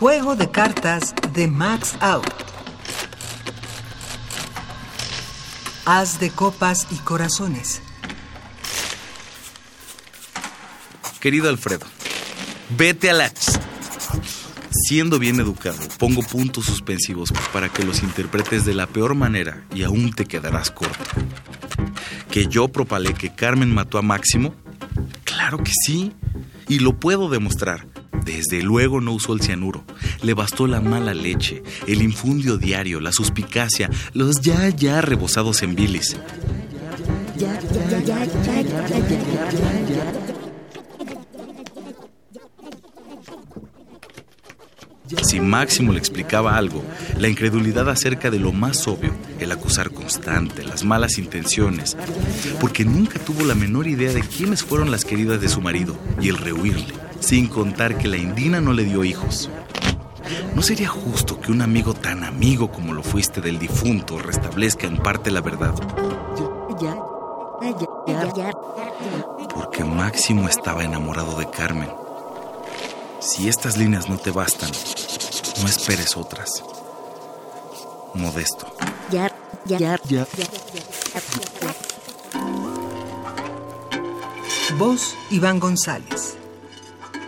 Juego de cartas de Max Out. Haz de copas y corazones. Querido Alfredo, vete a la... Siendo bien educado, pongo puntos suspensivos para que los interpretes de la peor manera y aún te quedarás corto. ¿Que yo propalé que Carmen mató a Máximo? Claro que sí, y lo puedo demostrar. Desde luego no usó el cianuro. Le bastó la mala leche, el infundio diario, la suspicacia, los ya ya rebosados en bilis. Si Máximo le explicaba algo, la incredulidad acerca de lo más obvio, el acusar constante, las malas intenciones, porque nunca tuvo la menor idea de quiénes fueron las queridas de su marido y el rehuirle, sin contar que la indina no le dio hijos. ¿No sería justo que un amigo tan amigo como lo fuiste del difunto restablezca en parte la verdad? Porque Máximo estaba enamorado de Carmen. Si estas líneas no te bastan, no esperes otras. Modesto. Ya, ya, ya. Voz Iván González.